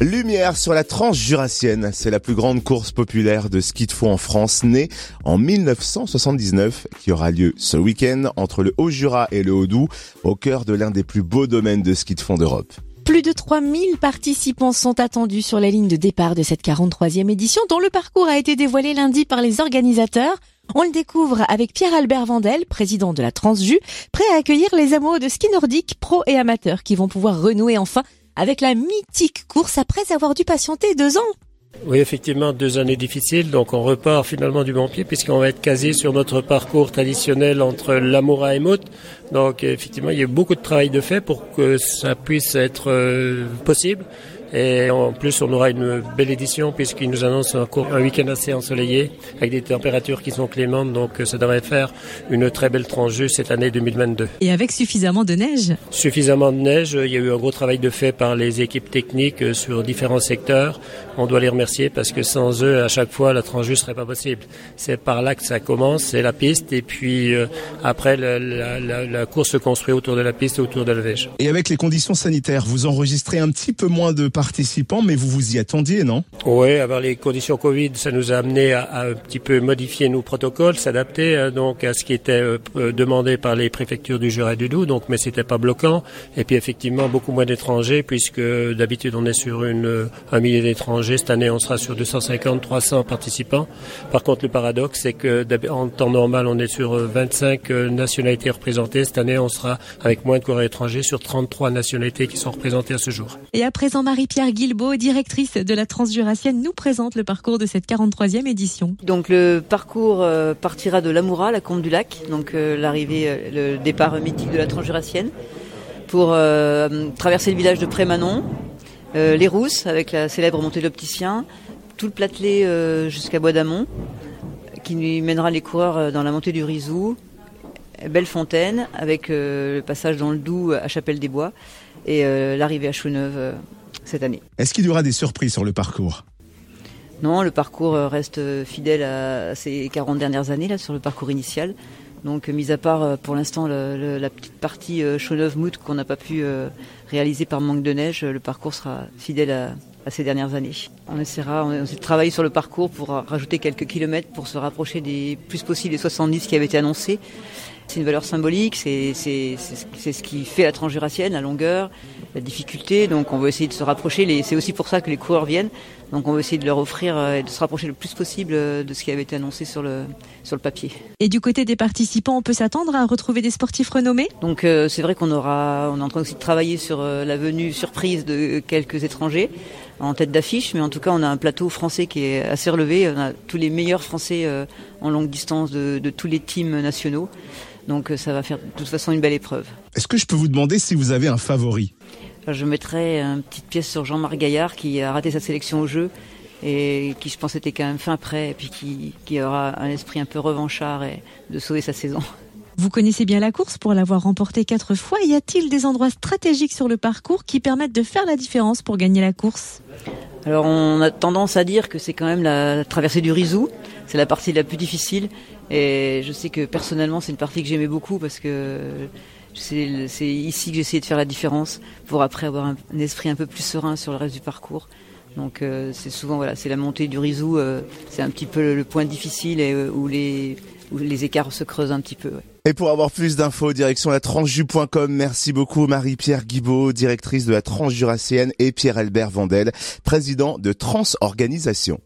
Lumière sur la tranche jurassienne, c'est la plus grande course populaire de ski de fond en France, née en 1979, qui aura lieu ce week-end entre le Haut-Jura et le Haut-Doubs, au cœur de l'un des plus beaux domaines de ski de fond d'Europe. Plus de 3000 participants sont attendus sur la ligne de départ de cette 43e édition dont le parcours a été dévoilé lundi par les organisateurs. On le découvre avec Pierre-Albert Vandel, président de la Transju, prêt à accueillir les amoureux de ski nordique, pros et amateurs qui vont pouvoir renouer enfin avec la mythique course après avoir dû patienter deux ans. Oui, effectivement, deux années difficiles. Donc, on repart finalement du bon pied puisqu'on va être casé sur notre parcours traditionnel entre Lamoura et Mout. Donc, effectivement, il y a eu beaucoup de travail de fait pour que ça puisse être euh, possible. Et en plus, on aura une belle édition puisqu'il nous annonce un, un week-end assez ensoleillé avec des températures qui sont clémentes. Donc, ça devrait faire une très belle tranche cette année 2022. Et avec suffisamment de neige? Suffisamment de neige. Il y a eu un gros travail de fait par les équipes techniques sur différents secteurs. On doit les remercier parce que sans eux, à chaque fois, la tranche serait pas possible. C'est par là que ça commence, c'est la piste. Et puis, euh, après, la, la, la, la, course se construit autour de la piste et autour de la veige. Et avec les conditions sanitaires, vous enregistrez un petit peu moins de participants, mais vous vous y attendiez, non? Oui, avoir les conditions Covid, ça nous a amené à, à, un petit peu modifier nos protocoles, s'adapter euh, donc à ce qui était euh, demandé par les préfectures du Jura et du Doubs. Donc, mais c'était pas bloquant. Et puis effectivement, beaucoup moins d'étrangers, puisque d'habitude on est sur une un millier d'étrangers. Cette année, on sera sur 250, 300 participants. Par contre, le paradoxe, c'est que en temps normal, on est sur 25 nationalités représentées. Cette année, on sera avec moins de coureurs étrangers sur 33 nationalités qui sont représentées à ce jour. Et à présent, Marie-Pierre Guilbeault, directrice de la Transjurassienne, nous présente le parcours de cette 43e édition. Donc le parcours euh, partira de Lamoura, la Combe du Lac, donc euh, l'arrivée, euh, le départ mythique de la Transjurassienne, pour traverser le village de Prémanon, les Rousses avec la célèbre montée de l'opticien, tout le platelet jusqu'à Bois d'Amont, qui nous mènera les coureurs dans la montée du Rizou, Bellefontaine avec le passage dans le Doubs à Chapelle-des-Bois et l'arrivée à Choueneuve cette année. Est-ce qu'il y aura des surprises sur le parcours? Non, le parcours reste fidèle à ces 40 dernières années là sur le parcours initial. Donc, mis à part pour l'instant la petite partie euh, Chauneuf-Mout qu'on n'a pas pu euh, réaliser par manque de neige, le parcours sera fidèle à, à, ces dernières années. On essaiera, on de travailler sur le parcours pour rajouter quelques kilomètres pour se rapprocher des plus possible des 70 qui avaient été annoncés. C'est une valeur symbolique, c'est ce qui fait la transjurassienne, la longueur, la difficulté. Donc on veut essayer de se rapprocher. C'est aussi pour ça que les coureurs viennent. Donc on veut essayer de leur offrir et de se rapprocher le plus possible de ce qui avait été annoncé sur le, sur le papier. Et du côté des participants, on peut s'attendre à retrouver des sportifs renommés? Donc euh, c'est vrai qu'on aura, on est en train aussi de travailler sur euh, la venue surprise de quelques étrangers en tête d'affiche, mais en tout cas on a un plateau français qui est assez relevé. On a tous les meilleurs Français euh, en longue distance de, de tous les teams nationaux. Donc ça va faire de toute façon une belle épreuve. Est-ce que je peux vous demander si vous avez un favori Je mettrais une petite pièce sur Jean-Marc Gaillard qui a raté sa sélection au jeu et qui je pense était quand même fin prêt et puis qui, qui aura un esprit un peu revanchard et de sauver sa saison. Vous connaissez bien la course pour l'avoir remportée quatre fois. Y a-t-il des endroits stratégiques sur le parcours qui permettent de faire la différence pour gagner la course? Alors on a tendance à dire que c'est quand même la traversée du Rizou. C'est la partie la plus difficile et je sais que personnellement c'est une partie que j'aimais beaucoup parce que c'est ici que j'ai essayé de faire la différence pour après avoir un, esprit un peu plus serein sur le reste du parcours. Donc euh, c'est souvent voilà, c'est la montée du Rizou, euh, c'est un petit peu le, point difficile euh, où les les écarts se creusent un petit peu. Et pour avoir plus d'infos, direction la transju.com. Merci beaucoup Marie-Pierre Guibaud, directrice de la Transjurassienne et Pierre-Albert Vandel, président de Transorganisation.